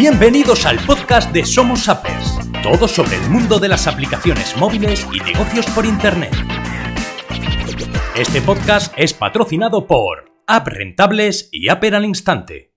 Bienvenidos al podcast de Somos Appers, todo sobre el mundo de las aplicaciones móviles y negocios por Internet. Este podcast es patrocinado por App Rentables y Apper al Instante.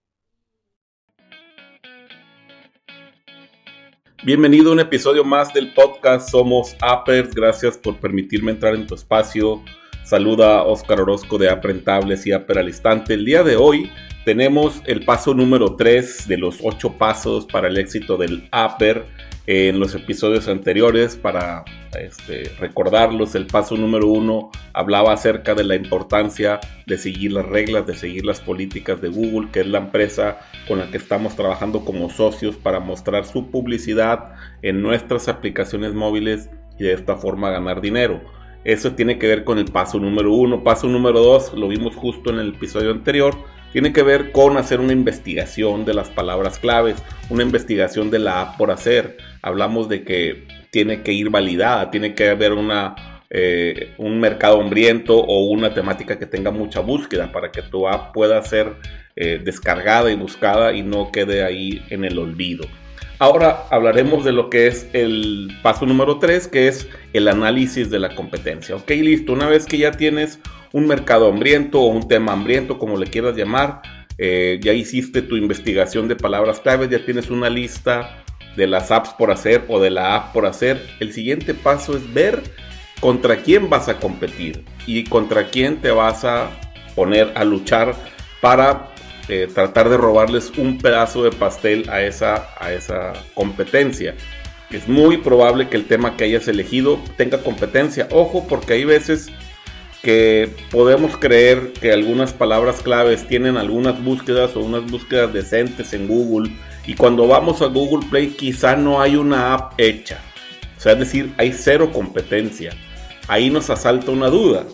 Bienvenido a un episodio más del podcast Somos Appers. Gracias por permitirme entrar en tu espacio. Saluda Oscar Orozco de App Rentables y Apper al Instante. El día de hoy tenemos el paso número 3 de los 8 pasos para el éxito del Upper en los episodios anteriores para este, recordarlos. El paso número 1 hablaba acerca de la importancia de seguir las reglas, de seguir las políticas de Google, que es la empresa con la que estamos trabajando como socios para mostrar su publicidad en nuestras aplicaciones móviles y de esta forma ganar dinero. Eso tiene que ver con el paso número 1. Paso número 2 lo vimos justo en el episodio anterior tiene que ver con hacer una investigación de las palabras claves, una investigación de la app por hacer. Hablamos de que tiene que ir validada, tiene que haber una, eh, un mercado hambriento o una temática que tenga mucha búsqueda para que tu app pueda ser eh, descargada y buscada y no quede ahí en el olvido. Ahora hablaremos de lo que es el paso número 3, que es el análisis de la competencia. Ok, listo. Una vez que ya tienes un mercado hambriento o un tema hambriento, como le quieras llamar. Eh, ya hiciste tu investigación de palabras claves, ya tienes una lista de las apps por hacer o de la app por hacer. El siguiente paso es ver contra quién vas a competir y contra quién te vas a poner a luchar para eh, tratar de robarles un pedazo de pastel a esa, a esa competencia. Es muy probable que el tema que hayas elegido tenga competencia. Ojo, porque hay veces que podemos creer que algunas palabras claves tienen algunas búsquedas o unas búsquedas decentes en Google y cuando vamos a Google Play quizá no hay una app hecha. O sea, es decir, hay cero competencia. Ahí nos asalta una duda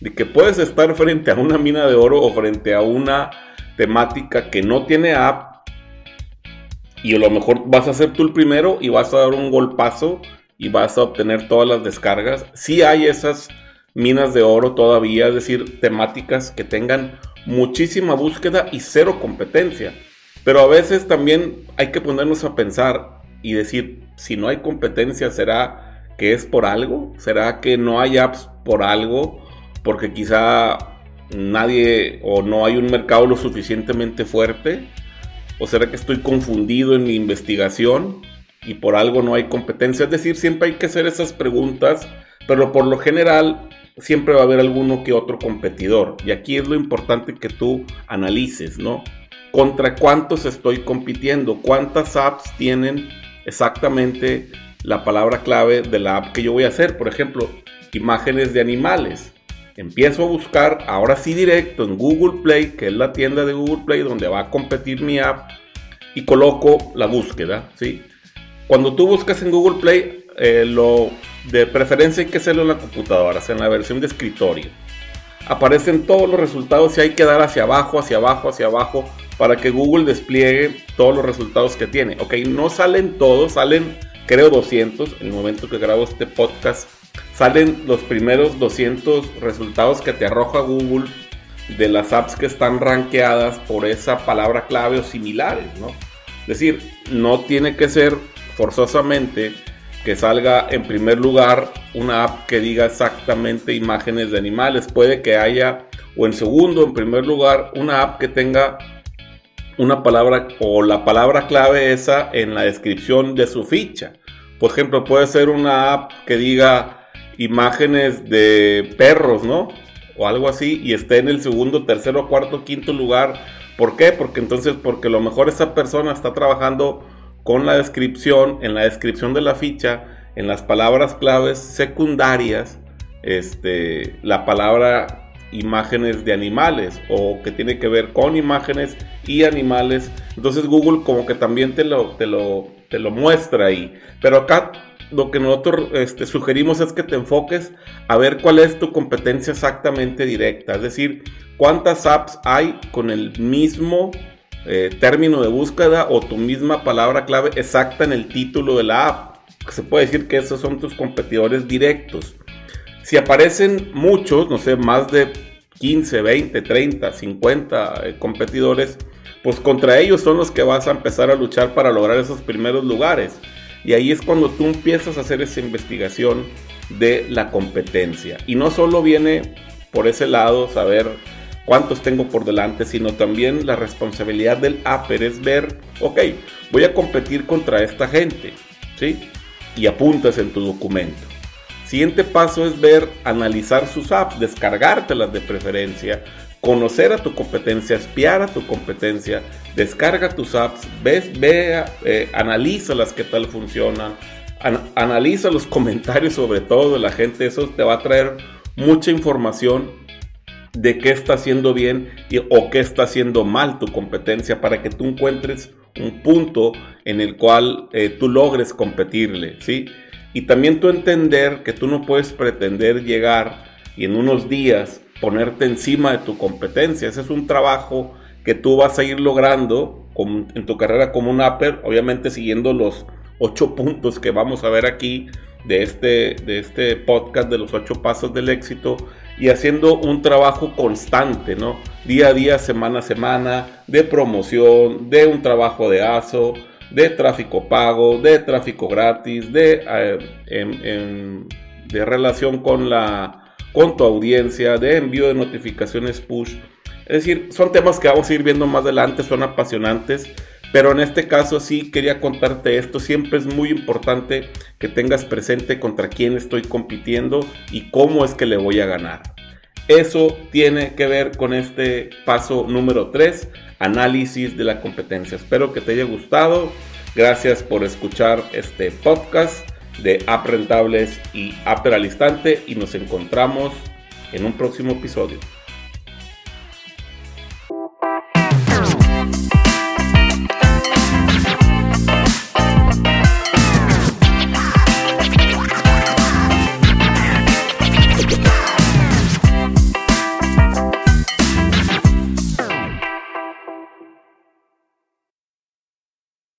de que puedes estar frente a una mina de oro o frente a una temática que no tiene app y a lo mejor vas a ser tú el primero y vas a dar un golpazo y vas a obtener todas las descargas. Si hay esas minas de oro todavía, es decir, temáticas que tengan muchísima búsqueda y cero competencia. Pero a veces también hay que ponernos a pensar y decir, si no hay competencia, ¿será que es por algo? ¿Será que no hay apps por algo? Porque quizá nadie o no hay un mercado lo suficientemente fuerte. ¿O será que estoy confundido en mi investigación y por algo no hay competencia? Es decir, siempre hay que hacer esas preguntas, pero por lo general siempre va a haber alguno que otro competidor. Y aquí es lo importante que tú analices, ¿no? ¿Contra cuántos estoy compitiendo? ¿Cuántas apps tienen exactamente la palabra clave de la app que yo voy a hacer? Por ejemplo, imágenes de animales. Empiezo a buscar, ahora sí directo en Google Play, que es la tienda de Google Play donde va a competir mi app, y coloco la búsqueda, ¿sí? Cuando tú buscas en Google Play, eh, lo de preferencia hay que hacerlo en la computadora, en la versión de escritorio. Aparecen todos los resultados y hay que dar hacia abajo, hacia abajo, hacia abajo para que Google despliegue todos los resultados que tiene. Ok, no salen todos, salen creo 200 en el momento que grabo este podcast. Salen los primeros 200 resultados que te arroja Google de las apps que están rankeadas por esa palabra clave o similares, ¿no? Es decir, no tiene que ser forzosamente que salga en primer lugar una app que diga exactamente imágenes de animales. Puede que haya, o en segundo, en primer lugar, una app que tenga una palabra o la palabra clave esa en la descripción de su ficha. Por ejemplo, puede ser una app que diga imágenes de perros, ¿no? O algo así, y esté en el segundo, tercero, cuarto, quinto lugar. ¿Por qué? Porque entonces, porque a lo mejor esa persona está trabajando con la descripción, en la descripción de la ficha, en las palabras claves secundarias, este, la palabra imágenes de animales o que tiene que ver con imágenes y animales. Entonces Google como que también te lo, te lo, te lo muestra ahí. Pero acá lo que nosotros este, sugerimos es que te enfoques a ver cuál es tu competencia exactamente directa. Es decir, cuántas apps hay con el mismo eh, término de búsqueda o tu misma palabra clave exacta en el título de la app. Se puede decir que esos son tus competidores directos. Si aparecen muchos, no sé, más de 15, 20, 30, 50 competidores, pues contra ellos son los que vas a empezar a luchar para lograr esos primeros lugares. Y ahí es cuando tú empiezas a hacer esa investigación de la competencia. Y no solo viene por ese lado saber cuántos tengo por delante, sino también la responsabilidad del upper es ver, ok, voy a competir contra esta gente, ¿sí? Y apuntas en tu documento. Siguiente paso es ver, analizar sus apps, descargártelas de preferencia, conocer a tu competencia, espiar a tu competencia, descarga tus apps, ves, ve, eh, analiza las que tal funcionan, analiza los comentarios sobre todo de la gente, eso te va a traer mucha información de qué está haciendo bien y, o qué está haciendo mal tu competencia para que tú encuentres un punto en el cual eh, tú logres competirle, ¿sí? Y también entender que tú no puedes pretender llegar y en unos días ponerte encima de tu competencia. Ese es un trabajo que tú vas a ir logrando en tu carrera como un upper, obviamente siguiendo los ocho puntos que vamos a ver aquí de este, de este podcast de los ocho pasos del éxito y haciendo un trabajo constante, ¿no? Día a día, semana a semana, de promoción, de un trabajo de ASO, de tráfico pago, de tráfico gratis, de, eh, de relación con, la, con tu audiencia, de envío de notificaciones push. Es decir, son temas que vamos a ir viendo más adelante, son apasionantes pero en este caso sí quería contarte esto. Siempre es muy importante que tengas presente contra quién estoy compitiendo y cómo es que le voy a ganar. Eso tiene que ver con este paso número 3, análisis de la competencia. Espero que te haya gustado. Gracias por escuchar este podcast de App Rentables y App al Instante y nos encontramos en un próximo episodio.